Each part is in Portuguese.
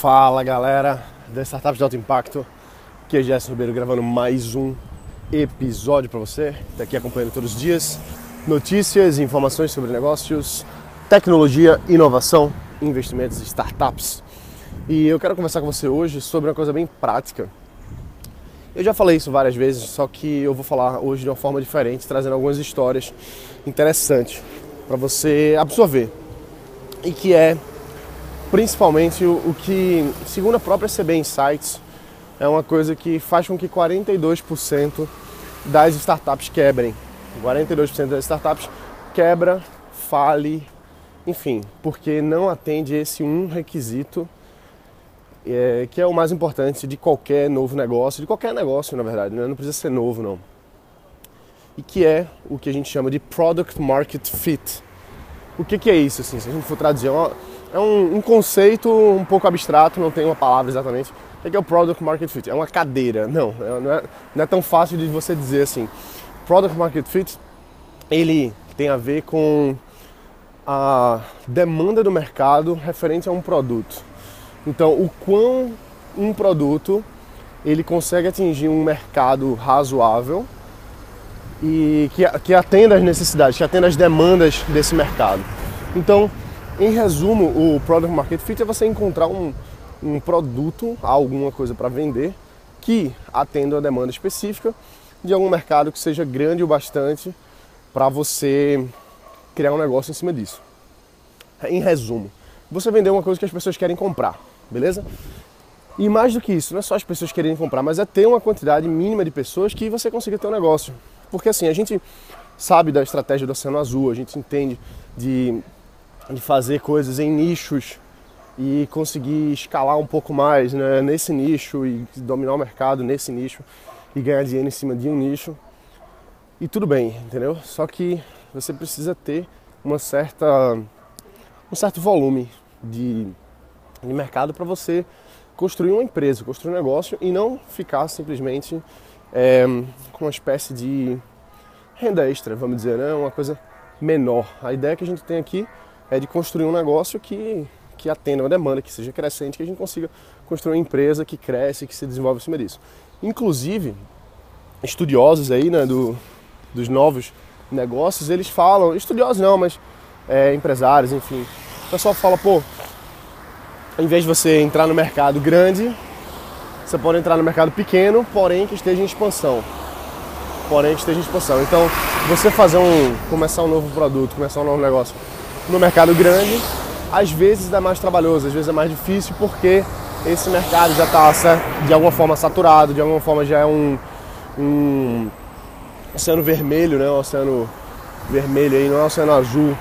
Fala galera da Startups de Alto Impacto, aqui é Gerson Ribeiro gravando mais um episódio para você, tá aqui acompanhando todos os dias notícias e informações sobre negócios, tecnologia, inovação, investimentos e startups. E eu quero conversar com você hoje sobre uma coisa bem prática. Eu já falei isso várias vezes, só que eu vou falar hoje de uma forma diferente, trazendo algumas histórias interessantes para você absorver. E que é principalmente o, o que, segundo a própria CB Insights, é uma coisa que faz com que 42% das startups quebrem. 42% das startups quebra, fale, enfim, porque não atende esse um requisito é, que é o mais importante de qualquer novo negócio, de qualquer negócio na verdade, né? não precisa ser novo não. E que é o que a gente chama de Product Market Fit. O que, que é isso, assim, se a gente for traduzir? É uma, é um, um, conceito um pouco abstrato, não tem uma palavra exatamente. O que é o Product Market Fit? É uma cadeira. Não, é, não é, não é tão fácil de você dizer assim. Product Market Fit, ele tem a ver com a demanda do mercado referente a um produto. Então, o quão um produto ele consegue atingir um mercado razoável e que, que atenda às necessidades, que atenda às demandas desse mercado. Então, em resumo, o Product Market Fit é você encontrar um, um produto, alguma coisa para vender, que atenda a demanda específica de algum mercado que seja grande o bastante para você criar um negócio em cima disso. Em resumo, você vender uma coisa que as pessoas querem comprar, beleza? E mais do que isso, não é só as pessoas quererem comprar, mas é ter uma quantidade mínima de pessoas que você consiga ter um negócio. Porque assim, a gente sabe da estratégia do Oceano Azul, a gente entende de de fazer coisas em nichos e conseguir escalar um pouco mais né, nesse nicho e dominar o mercado nesse nicho e ganhar dinheiro em cima de um nicho. E tudo bem, entendeu? Só que você precisa ter uma certa, um certo volume de, de mercado para você construir uma empresa, construir um negócio e não ficar simplesmente é, com uma espécie de renda extra, vamos dizer, né? uma coisa menor. A ideia que a gente tem aqui é de construir um negócio que, que atenda uma demanda, que seja crescente, que a gente consiga construir uma empresa que cresce, que se desenvolve em cima disso. Inclusive, estudiosos aí, né, do, dos novos negócios, eles falam, estudiosos não, mas é, empresários, enfim, o pessoal fala, pô, em vez de você entrar no mercado grande, você pode entrar no mercado pequeno, porém que esteja em expansão. Porém que esteja em expansão. Então, você fazer um, começar um novo produto, começar um novo negócio no mercado grande, às vezes é mais trabalhoso, às vezes é mais difícil porque esse mercado já está de alguma forma saturado, de alguma forma já é um, um oceano vermelho, né? Um oceano vermelho aí, não é um oceano azul.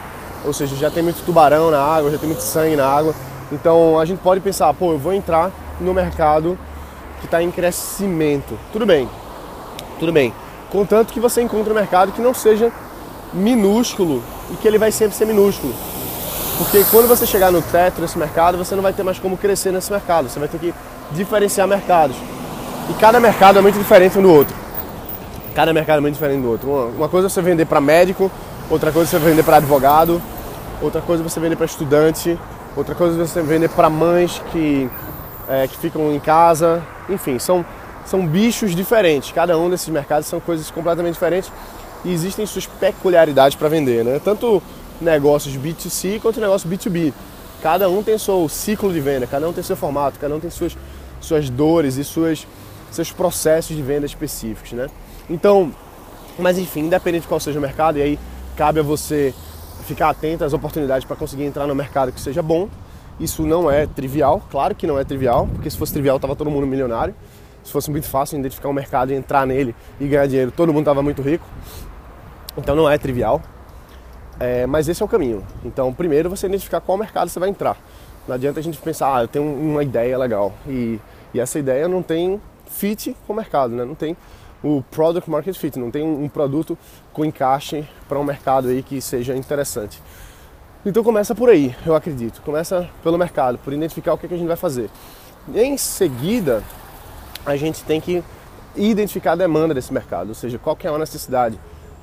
Ou seja, já tem muito tubarão na água, já tem muito sangue na água. Então a gente pode pensar, pô, eu vou entrar no mercado que está em crescimento. Tudo bem, tudo bem. Contanto que você encontre um mercado que não seja minúsculo e que ele vai sempre ser minúsculo. Porque quando você chegar no teto desse mercado, você não vai ter mais como crescer nesse mercado, você vai ter que diferenciar mercados. E cada mercado é muito diferente um do outro. Cada mercado é muito diferente do outro. Uma, coisa é você vender para médico, outra coisa é você vender para advogado, outra coisa é você vender para estudante, outra coisa é você vender para mães que, é, que ficam em casa. Enfim, são, são bichos diferentes. Cada um desses mercados são coisas completamente diferentes e existem suas peculiaridades para vender, né? Tanto negócios B2C quanto negócios B2B. Cada um tem seu ciclo de venda, cada um tem seu formato, cada um tem suas, suas dores e suas, seus processos de venda específicos, né? Então, mas enfim, independente de qual seja o mercado, e aí cabe a você ficar atento às oportunidades para conseguir entrar no mercado que seja bom. Isso não é trivial, claro que não é trivial, porque se fosse trivial tava todo mundo milionário. Se fosse muito fácil identificar um mercado e entrar nele e ganhar dinheiro, todo mundo tava muito rico. Então não é trivial, é, mas esse é o caminho. Então, primeiro você identificar qual mercado você vai entrar. Não adianta a gente pensar, ah, eu tenho uma ideia legal e, e essa ideia não tem fit com o mercado, né? não tem o product market fit, não tem um, produto com encaixe para um mercado aí que seja interessante. Então começa por aí, eu acredito. Começa pelo mercado, por identificar o que, é que a gente vai fazer. Em seguida, a gente tem que identificar a demanda desse mercado, ou seja, qual que é a necessidade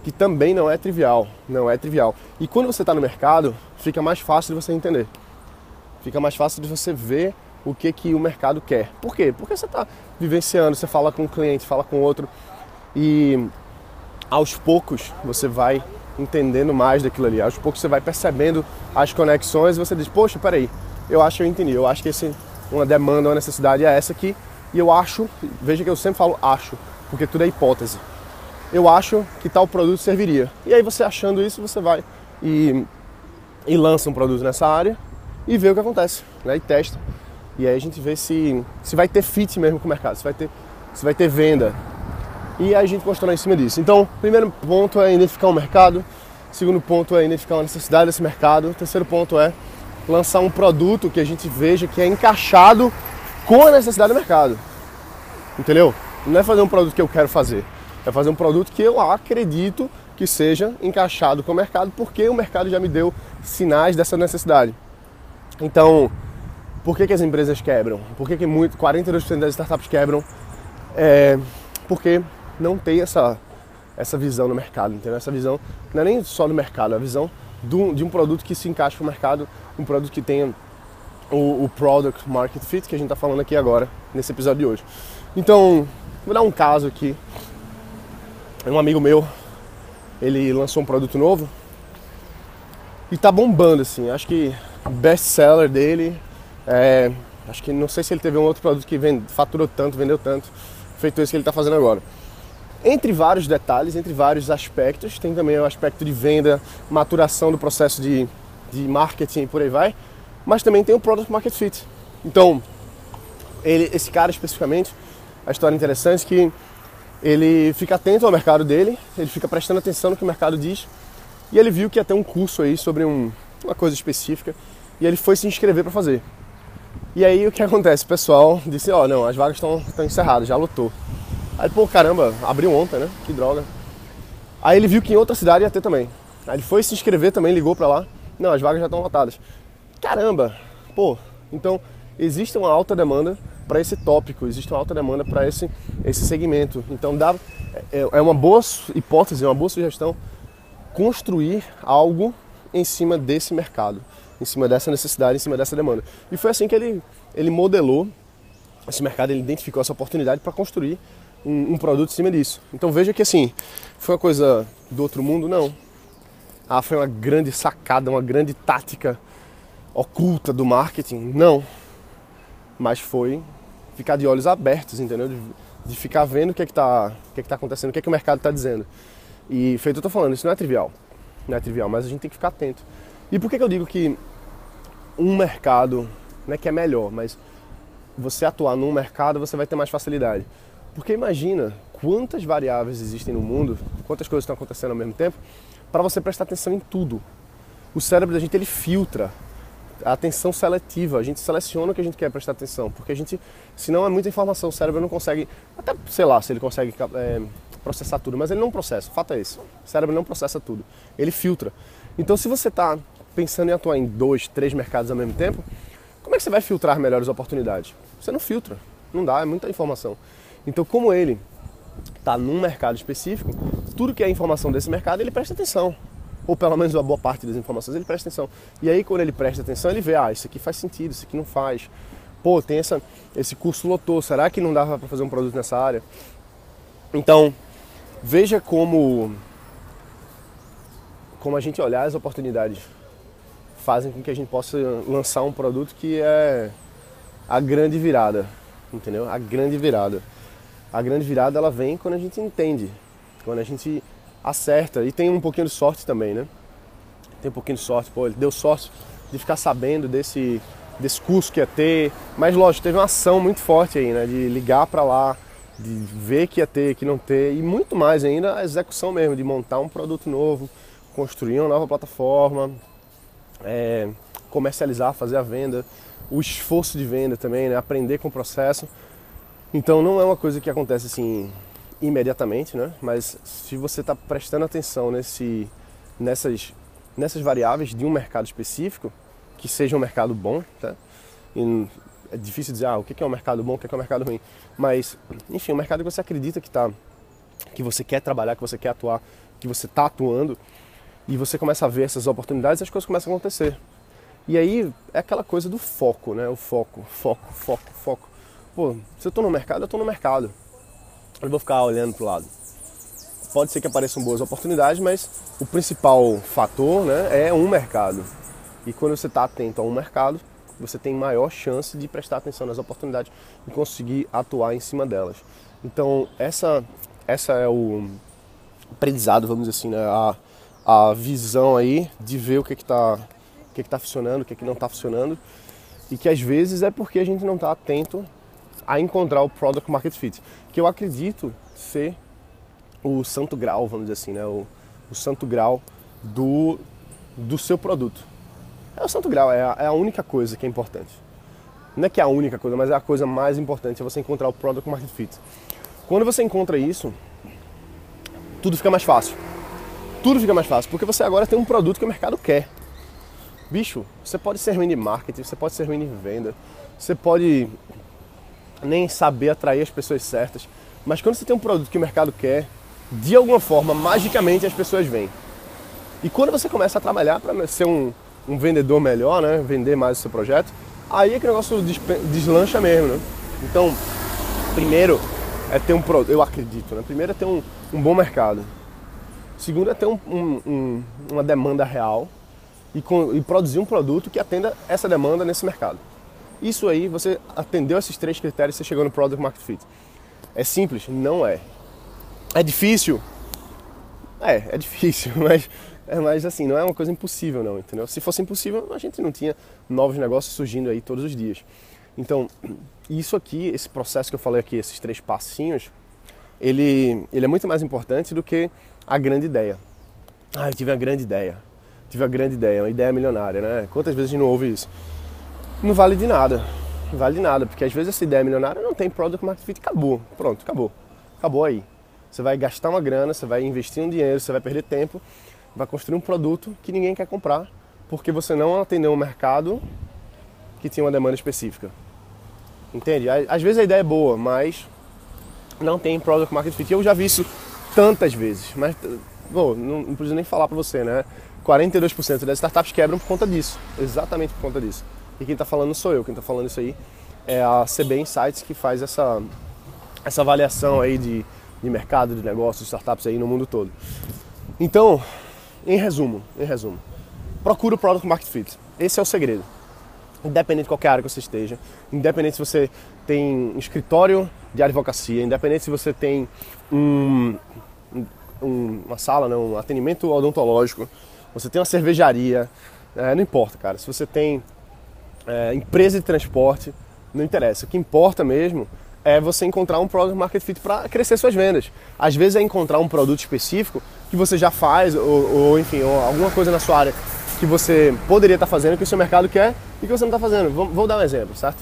que também não é trivial, não é trivial. E quando você está no mercado, fica mais fácil de você entender. Fica mais fácil de você ver o que, que o mercado quer. Por quê? Porque você está vivenciando, você fala com um cliente, fala com outro e aos poucos você vai entendendo mais daquilo ali. Aos poucos você vai percebendo as conexões e você diz, poxa, peraí, eu acho que eu entendi, eu acho que esse, uma demanda, uma necessidade é essa aqui e eu acho, veja que eu sempre falo acho, porque tudo é hipótese. Eu acho que tal produto serviria. E aí você achando isso, você vai e, e lança um produto nessa área e vê o que acontece, né? E testa. E aí a gente vê se, se vai ter fit mesmo com o mercado, se vai ter, se vai ter venda. E aí a gente constrói em cima disso. Então, primeiro ponto é identificar o mercado. Segundo ponto é identificar a necessidade desse mercado. Terceiro ponto é lançar um produto que a gente veja que é encaixado com a necessidade do mercado. Entendeu? Não é fazer um produto que eu quero fazer. É fazer um produto que eu acredito que seja encaixado com o mercado, porque o mercado já me deu sinais dessa necessidade. Então, por que, que as empresas quebram? Por que, que muito, 42% das startups quebram? É porque não tem essa, essa visão no mercado, entendeu? Essa visão não é nem só no mercado, é a visão do, de um produto que se encaixa no mercado, um produto que tenha o, o product market fit que a gente está falando aqui agora, nesse episódio de hoje. Então, vou dar um caso aqui. Um amigo meu, ele lançou um produto novo e tá bombando assim. Acho que best seller dele é, acho que não sei se ele teve um outro produto que vende, faturou tanto, vendeu tanto, feito isso que ele está fazendo agora. Entre vários detalhes, entre vários aspectos, tem também o aspecto de venda, maturação do processo de, de marketing e por aí vai, mas também tem o product market fit. Então, ele, esse cara especificamente, a história interessante é que ele fica atento ao mercado dele, ele fica prestando atenção no que o mercado diz, e ele viu que ia ter um curso aí sobre um, uma coisa específica, e ele foi se inscrever para fazer. E aí o que acontece? O pessoal disse, ó, oh, não, as vagas estão encerradas, já lotou. Aí, pô, caramba, abriu ontem, né? Que droga. Aí ele viu que em outra cidade ia ter também. Aí ele foi se inscrever também, ligou pra lá. Não, as vagas já estão lotadas. Caramba, pô, então existe uma alta demanda para esse tópico, existe uma alta demanda para esse, esse segmento. Então dá, é, é uma boa hipótese, uma boa sugestão construir algo em cima desse mercado em cima dessa necessidade, em cima dessa demanda. E foi assim que ele, ele modelou esse mercado, ele identificou essa oportunidade para construir um, um, produto em cima disso. Então veja que assim, foi uma coisa do outro mundo? Não. Ah, foi uma grande sacada, uma grande tática oculta do marketing? Não. Mas foi ficar de olhos abertos, entendeu? De, de ficar vendo o que é que está que é que tá acontecendo, o que é que o mercado está dizendo. E feito eu estou falando, isso não é trivial. Não é trivial, mas a gente tem que ficar atento. E por que, que eu digo que um mercado, não é que é melhor, mas você atuar num mercado você vai ter mais facilidade. Porque imagina quantas variáveis existem no mundo, quantas coisas estão acontecendo ao mesmo tempo, para você prestar atenção em tudo. O cérebro da gente ele filtra a atenção seletiva, a gente seleciona o que a gente quer prestar atenção, porque a gente, se não é muita informação, o cérebro não consegue, até sei lá se ele consegue é, processar tudo, mas ele não processa, o fato é esse, o cérebro não processa tudo, ele filtra. Então se você está pensando em atuar em dois, três mercados ao mesmo tempo, como é que você vai filtrar melhores oportunidades? Você não filtra, não dá, é muita informação. Então, como ele está num mercado específico, tudo que é informação desse mercado ele presta atenção. Ou pelo menos uma boa parte das informações ele presta atenção. E aí, quando ele presta atenção, ele vê: ah, isso aqui faz sentido, isso aqui não faz. Pô, tem essa, esse curso lotou, será que não dava para fazer um produto nessa área? Então, veja como, como a gente olhar as oportunidades fazem com que a gente possa lançar um produto que é a grande virada, entendeu? A grande virada. A grande virada ela vem quando a gente entende, quando a gente acerta e tem um pouquinho de sorte também, né? Tem um pouquinho de sorte, pô, ele deu sorte de ficar sabendo desse desse curso que ia ter, mas lógico, teve uma ação muito forte aí, né, de ligar para lá, de ver que ia ter, que não ter e muito mais ainda a execução mesmo, de montar um produto novo, construir uma nova plataforma, é, comercializar, fazer a venda, o esforço de venda também, né? aprender com o processo. Então não é uma coisa que acontece assim imediatamente, né? mas se você está prestando atenção nesse, nessas, nessas variáveis de um mercado específico, que seja um mercado bom, tá? E é difícil dizer ah, o que é um mercado bom, o que é um mercado ruim, mas enfim, um mercado que você acredita que tá, que você quer trabalhar, que você quer atuar, que você está atuando, e você começa a ver essas oportunidades, as coisas começam a acontecer. E aí é aquela coisa do foco, né? O foco, foco, foco, foco. Pô, se eu tô no mercado, eu tô no mercado. Eu vou ficar olhando pro lado. Pode ser que apareçam boas oportunidades, mas o principal fator né, é um mercado. E quando você está atento a um mercado, você tem maior chance de prestar atenção nas oportunidades e conseguir atuar em cima delas. Então, essa, essa é o aprendizado, vamos dizer assim, né? a, a visão aí de ver o que está o que que tá funcionando, o que, que não está funcionando. E que às vezes é porque a gente não está atento a encontrar o product market fit, que eu acredito ser o santo grau, vamos dizer assim, né? o, o santo grau do, do seu produto. É o santo grau, é a, é a única coisa que é importante. Não é que é a única coisa, mas é a coisa mais importante, é você encontrar o product market fit. Quando você encontra isso, tudo fica mais fácil. Tudo fica mais fácil, porque você agora tem um produto que o mercado quer. Bicho, você pode ser ruim de marketing, você pode ser ruim de venda, você pode nem saber atrair as pessoas certas, mas quando você tem um produto que o mercado quer, de alguma forma, magicamente as pessoas vêm. E quando você começa a trabalhar para ser um, um vendedor melhor, né? Vender mais o seu projeto, aí é que o negócio deslancha mesmo, né? Então, primeiro é ter um produto, eu acredito, né? Primeiro é ter um, um bom mercado. Segundo é ter um, um, uma demanda real e, com, e produzir um produto que atenda essa demanda nesse mercado. Isso aí, você atendeu esses três critérios, você chegou no Product Market Fit. É simples? Não é. É difícil? É, é difícil, mas é, mas assim, não é uma coisa impossível não, entendeu? Se fosse impossível, a gente não tinha novos negócios surgindo aí todos os dias. Então, isso aqui, esse processo que eu falei aqui, esses três passinhos, ele, ele é muito mais importante do que a grande ideia. Ah, eu tive uma grande ideia. Tive uma grande ideia, uma ideia milionária, né? Quantas vezes a gente não ouve isso? Não vale de nada. Não vale de nada, porque às vezes essa ideia milionária não tem product market fit, acabou. Pronto, acabou. Acabou aí. Você vai gastar uma grana, você vai investir um dinheiro, você vai perder tempo vai construir um produto que ninguém quer comprar porque você não atendeu um mercado que tinha uma demanda específica. Entende? Às vezes a ideia é boa, mas não tem product market fit. Eu já vi isso tantas vezes, mas bom, não, não preciso nem falar para você, né? 42% das startups quebram por conta disso, exatamente por conta disso. E quem está falando sou eu, quem está falando isso aí é a CB Insights que faz essa, essa avaliação aí de, de mercado, de negócios, de startups aí no mundo todo. Então, em resumo, em resumo, procura o Product Market Fit. Esse é o segredo. Independente de qualquer área que você esteja, independente se você tem um escritório de advocacia, independente se você tem um, um, uma sala, não, um atendimento odontológico, você tem uma cervejaria, é, não importa, cara. Se você tem é, empresa de transporte, não interessa. O que importa mesmo é você encontrar um product market fit para crescer suas vendas. Às vezes é encontrar um produto específico que você já faz, ou, ou enfim, ou alguma coisa na sua área que você poderia estar tá fazendo, que o seu mercado quer e que você não está fazendo. Vou, vou, dar um exemplo, certo?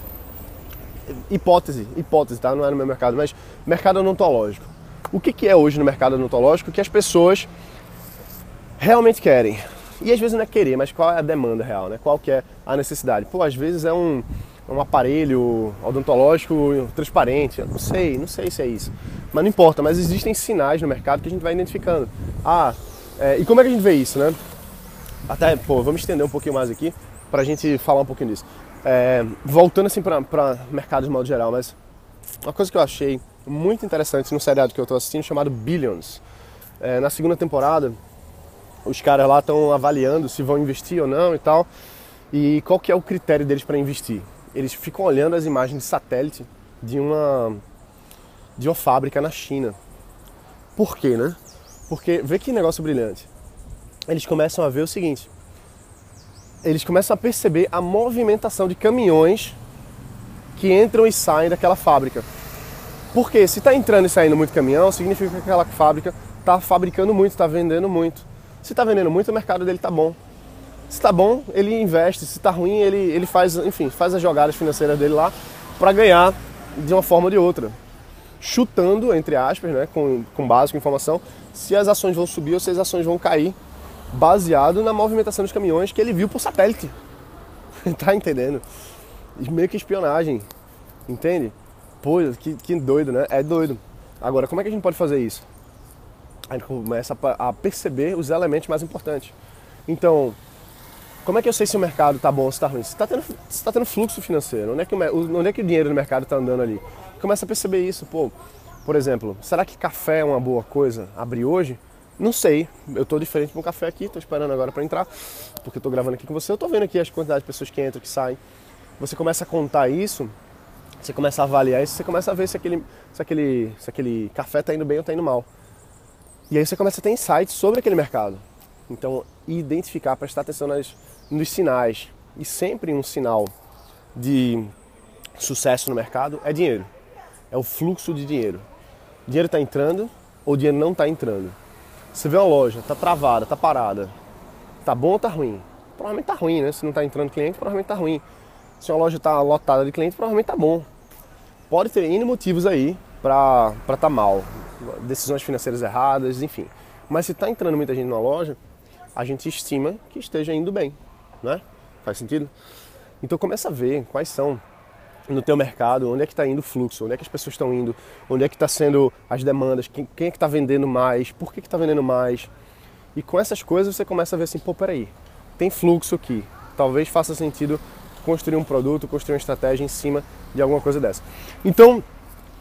Hipótese, hipótese, tá? Não é no meu mercado, mas mercado odontológico. O que, que é hoje no mercado odontológico que as pessoas realmente querem? E às vezes não é querer, mas qual é a demanda real, né? Qual que é a necessidade? Pô, às vezes é um, um aparelho odontológico transparente. Eu não sei, não sei se é isso. Mas não importa, mas existem sinais no mercado que a gente vai identificando. Ah, é, e como é que a gente vê isso, né? Até, pô, vamos estender um pouquinho mais aqui para a gente falar um pouquinho disso. É, voltando assim para mercado de modo geral, mas uma coisa que eu achei muito interessante no seriado que eu estou assistindo chamado Billions. É, na segunda temporada, os caras lá estão avaliando se vão investir ou não e tal. E qual que é o critério deles para investir? eles ficam olhando as imagens de satélite de uma de uma fábrica na China. Por quê, né? Porque vê que negócio brilhante. Eles começam a ver o seguinte: eles começam a perceber a movimentação de caminhões que entram e saem daquela fábrica. Porque se está entrando e saindo muito caminhão, significa que aquela fábrica está fabricando muito, está vendendo muito. Se está vendendo muito, o mercado dele está bom. Se tá bom, ele investe. Se tá ruim, ele, ele faz, enfim, faz as jogadas financeiras dele lá para ganhar de uma forma ou de outra. Chutando, entre aspas, né, com, com base, com informação, se as ações vão subir ou se as ações vão cair, baseado na movimentação dos caminhões que ele viu por satélite. tá entendendo? Meio que espionagem, entende? Pô, que, que doido, né? É doido. Agora, como é que a gente pode fazer isso? A gente começa a perceber os elementos mais importantes. Então, Como é que eu sei se o mercado está bom ou se está ruim? Se está tendo, tá tendo fluxo financeiro, onde é, que o, onde é que o dinheiro no mercado está andando ali? Começa a perceber isso, pô. Por exemplo, será que café é uma boa coisa abrir hoje? Não sei, eu estou diferente com o café aqui, estou esperando agora para entrar, porque estou gravando aqui com você, eu estou vendo aqui as quantidades de pessoas que entram, que saem. Você começa a contar isso, você começa a avaliar isso, você começa a ver se aquele, se aquele, se aquele café está indo bem ou está indo mal. E aí você começa a ter insights sobre aquele mercado. Então, identificar, prestar atenção nas, nos sinais. E sempre um sinal de sucesso no mercado é dinheiro. É o fluxo de dinheiro. dinheiro está entrando ou dinheiro não está entrando. Você vê uma loja, está travada, está parada. Está bom ou está ruim? Provavelmente está ruim, né? Se não está entrando cliente, provavelmente está ruim. Se uma loja está lotada de cliente, provavelmente está bom. Pode ter N motivos aí para estar tá mal. Decisões financeiras erradas, enfim. Mas se está entrando muita gente numa loja, a gente estima que esteja indo bem, né? Faz sentido? Então começa a ver quais são no teu mercado, onde é que está indo o fluxo, onde é que as pessoas estão indo, onde é que está sendo as demandas, quem, quem é que está vendendo mais, por que está vendendo mais. E com essas coisas você começa a ver assim, pô, peraí, tem fluxo aqui. Talvez faça sentido construir um produto, construir uma estratégia em cima de alguma coisa dessa. Então,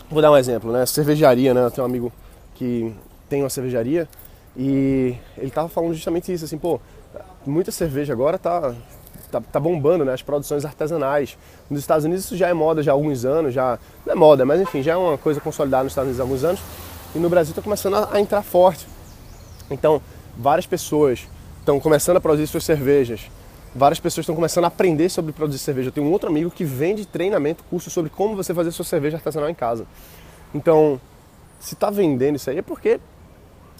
vou dar um exemplo, né? Cervejaria, né? Eu tenho um amigo que tem uma cervejaria e ele tava falando justamente isso, assim, pô, muita cerveja agora tá, tá, tá, bombando, né? As produções artesanais. Nos Estados Unidos isso já é moda já há alguns anos, já não é moda, mas enfim, já é uma coisa consolidada nos Estados Unidos há alguns anos. E no Brasil está começando a, a, entrar forte. Então, várias pessoas estão começando a produzir suas cervejas. Várias pessoas estão começando a aprender sobre produzir cerveja. Eu tenho um outro amigo que vende treinamento, curso sobre como você fazer sua cerveja artesanal em casa. Então, se está vendendo isso aí é porque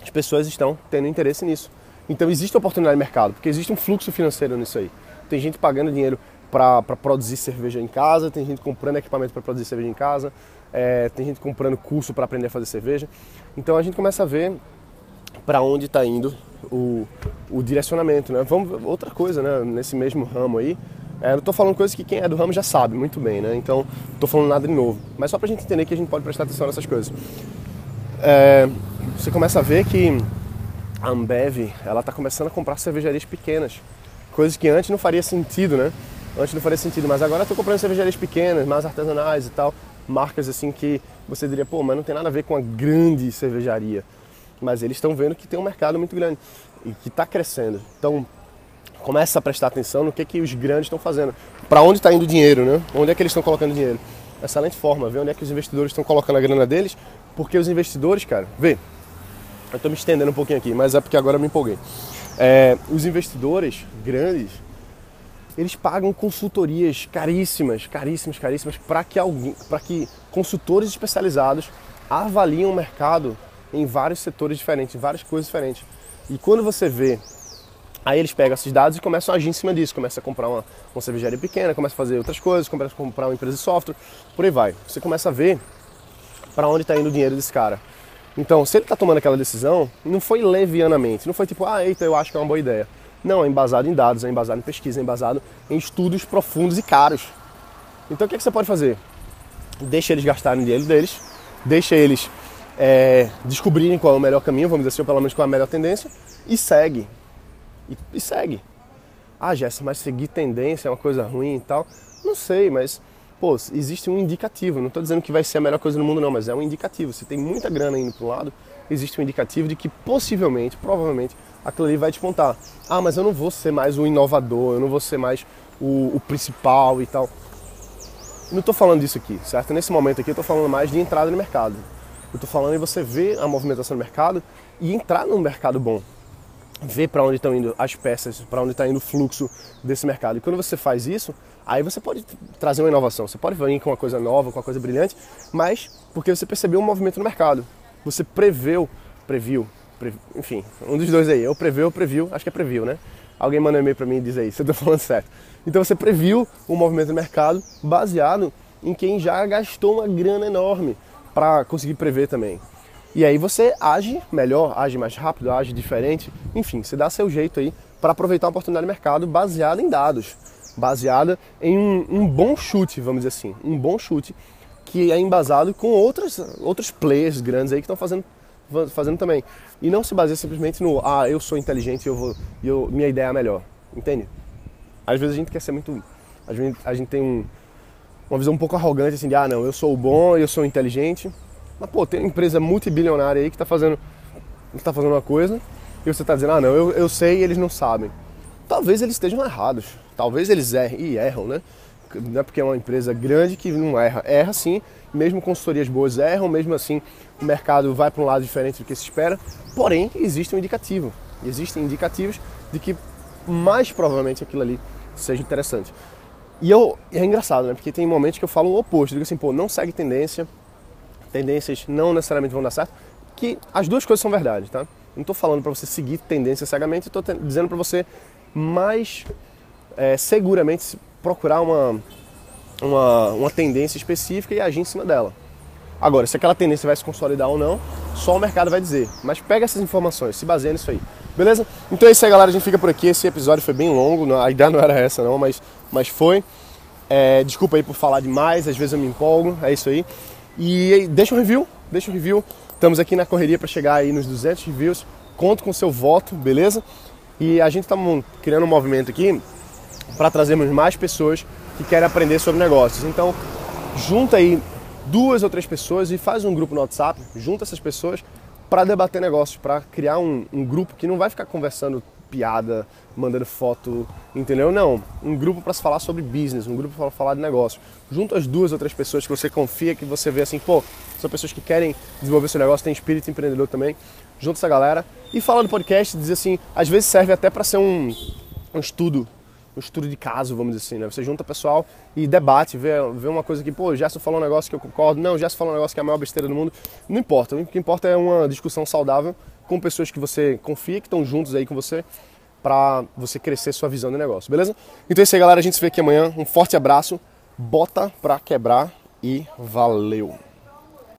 as pessoas estão tendo interesse nisso. Então existe oportunidade de mercado, porque existe um fluxo financeiro nisso aí. Tem gente pagando dinheiro para produzir cerveja em casa, tem gente comprando equipamento para produzir cerveja em casa, é, tem gente comprando curso para aprender a fazer cerveja. Então a gente começa a ver para onde está indo o, o, direcionamento. Né? Vamos, outra coisa, né? nesse mesmo ramo aí, é, eu estou falando coisas que quem é do ramo já sabe muito bem, né? então não estou falando nada de novo. Mas só para a gente entender que a gente pode prestar atenção nessas coisas. É, você começa a ver que a Ambev ela está começando a comprar cervejarias pequenas, coisas que antes não faria sentido, né? Antes não faria sentido, mas agora estou comprando cervejarias pequenas, mais artesanais e tal, marcas assim que você diria, pô, mas não tem nada a ver com a grande cervejaria. Mas eles estão vendo que tem um mercado muito grande e que está crescendo. Então começa a prestar atenção no que, que os grandes estão fazendo. Para onde está indo o dinheiro, né? Onde é que eles estão colocando dinheiro? Excelente forma, ver onde é que os investidores estão colocando a grana deles, porque os investidores, cara, vê, eu estou me estendendo um pouquinho aqui, mas é porque agora eu me empolguei. É, os investidores grandes, eles pagam consultorias caríssimas, caríssimas, caríssimas, para que, que consultores especializados avaliem o mercado em vários setores diferentes, em várias coisas diferentes. E quando você vê, aí eles pegam esses dados e começam a agir em cima disso, começa a comprar uma, uma cervejaria pequena, começa a fazer outras coisas, começa a comprar uma empresa de software, por aí vai. Você começa a ver para onde está indo o dinheiro desse cara. Então, se ele está tomando aquela decisão, não foi levianamente, não foi tipo, ah, eita, eu acho que é uma boa ideia. Não, é embasado em dados, é embasado em pesquisa, é embasado em estudos profundos e caros. Então, o que, é que você pode fazer? Deixa eles gastarem o dinheiro deles, deixa eles é, descobrirem qual é o melhor caminho, vamos dizer assim, ou pelo menos qual é a melhor tendência, e segue. E, e segue. Ah, Jéssica, mas seguir tendência é uma coisa ruim e tal. Não sei, mas pô, existe um indicativo. Não estou dizendo que vai ser a melhor coisa no mundo, não, mas é um indicativo. Se tem muita grana indo para um lado, existe um indicativo de que possivelmente, provavelmente, aquilo ali vai despontar. Ah, mas eu não vou ser mais o inovador, eu não vou ser mais o, o principal e tal. Não estou falando disso aqui, certo? Nesse momento aqui eu estou falando mais de entrada no mercado. Eu estou falando em você ver a movimentação do mercado e entrar num mercado bom ver para onde estão indo as peças, para onde está indo o fluxo desse mercado. E quando você faz isso, aí você pode trazer uma inovação. Você pode vir com uma coisa nova, com uma coisa brilhante, mas porque você percebeu um movimento no mercado. Você preveu, previu, enfim, um dos dois aí. Eu preveu, previu, acho que é previu, né? Alguém manda um e-mail para mim e diz aí se eu estou falando certo. Então você previu um movimento no mercado baseado em quem já gastou uma grana enorme para conseguir prever também. E aí você age melhor, age mais rápido, age diferente, enfim, você dá seu jeito aí para aproveitar a oportunidade de mercado baseada em dados, baseada em um, um, bom chute, vamos dizer assim, um bom chute que é embasado com outros, outros players grandes aí que estão fazendo, fazendo também. E não se baseia simplesmente no, ah, eu sou inteligente e eu eu, minha ideia é melhor, entende? Às vezes a gente quer ser muito. Gente, a gente tem um, uma visão um pouco arrogante assim de ah não, eu sou bom, eu sou inteligente. Mas pô, tem uma empresa multibilionária aí que está fazendo, tá fazendo uma coisa e você está dizendo, ah não, eu, eu sei e eles não sabem. Talvez eles estejam errados. Talvez eles errem e erram, né? Não é porque é uma empresa grande que não erra. Erra sim, mesmo consultorias boas erram, mesmo assim o mercado vai para um lado diferente do que se espera. Porém, existe um indicativo. Existem indicativos de que mais provavelmente aquilo ali seja interessante. E eu, é engraçado, né? Porque tem momentos que eu falo o oposto. Eu digo assim, pô, não segue tendência. Tendências não necessariamente vão dar certo. Que as duas coisas são verdade, tá? Não estou falando para você seguir tendência cegamente, estou dizendo para você mais é, seguramente procurar uma, uma, uma tendência específica e agir em cima dela. Agora, se aquela tendência vai se consolidar ou não, só o mercado vai dizer. Mas pega essas informações, se baseia nisso aí. Beleza? Então é isso aí, galera. A gente fica por aqui. Esse episódio foi bem longo. A ideia não era essa, não, mas, mas foi. É, desculpa aí por falar demais. Às vezes eu me empolgo. É isso aí. E deixa um review. Deixa um review. Estamos aqui na correria para chegar aí nos 200 reviews. Conto com seu voto, beleza? E a gente está criando um movimento aqui para trazermos mais pessoas que querem aprender sobre negócios. Então, junta aí duas ou três pessoas e faz um grupo no WhatsApp, junta essas pessoas para debater negócios, para criar um, um, grupo que não vai ficar conversando piada, mandando foto, entendeu? Não, um grupo para se falar sobre business, um grupo para falar de negócio. Junto as duas ou três pessoas que você confia, que você vê assim, pô, são pessoas que querem desenvolver seu negócio, tem espírito empreendedor também. Junta essa galera e fala no podcast, diz assim, às vezes serve até para ser um, um estudo um estudo de caso, vamos dizer assim, né? Você junta pessoal e debate, vê, vê uma coisa que, pô, o Gerson falou um negócio que eu concordo, não, o Gerson falou um negócio que é a maior besteira do mundo. Não importa, o que importa é uma discussão saudável com pessoas que você confia, que estão juntos aí com você, para você crescer sua visão de negócio, beleza? Então é isso aí, galera, a gente se vê aqui amanhã. Um forte abraço, bota pra quebrar e valeu!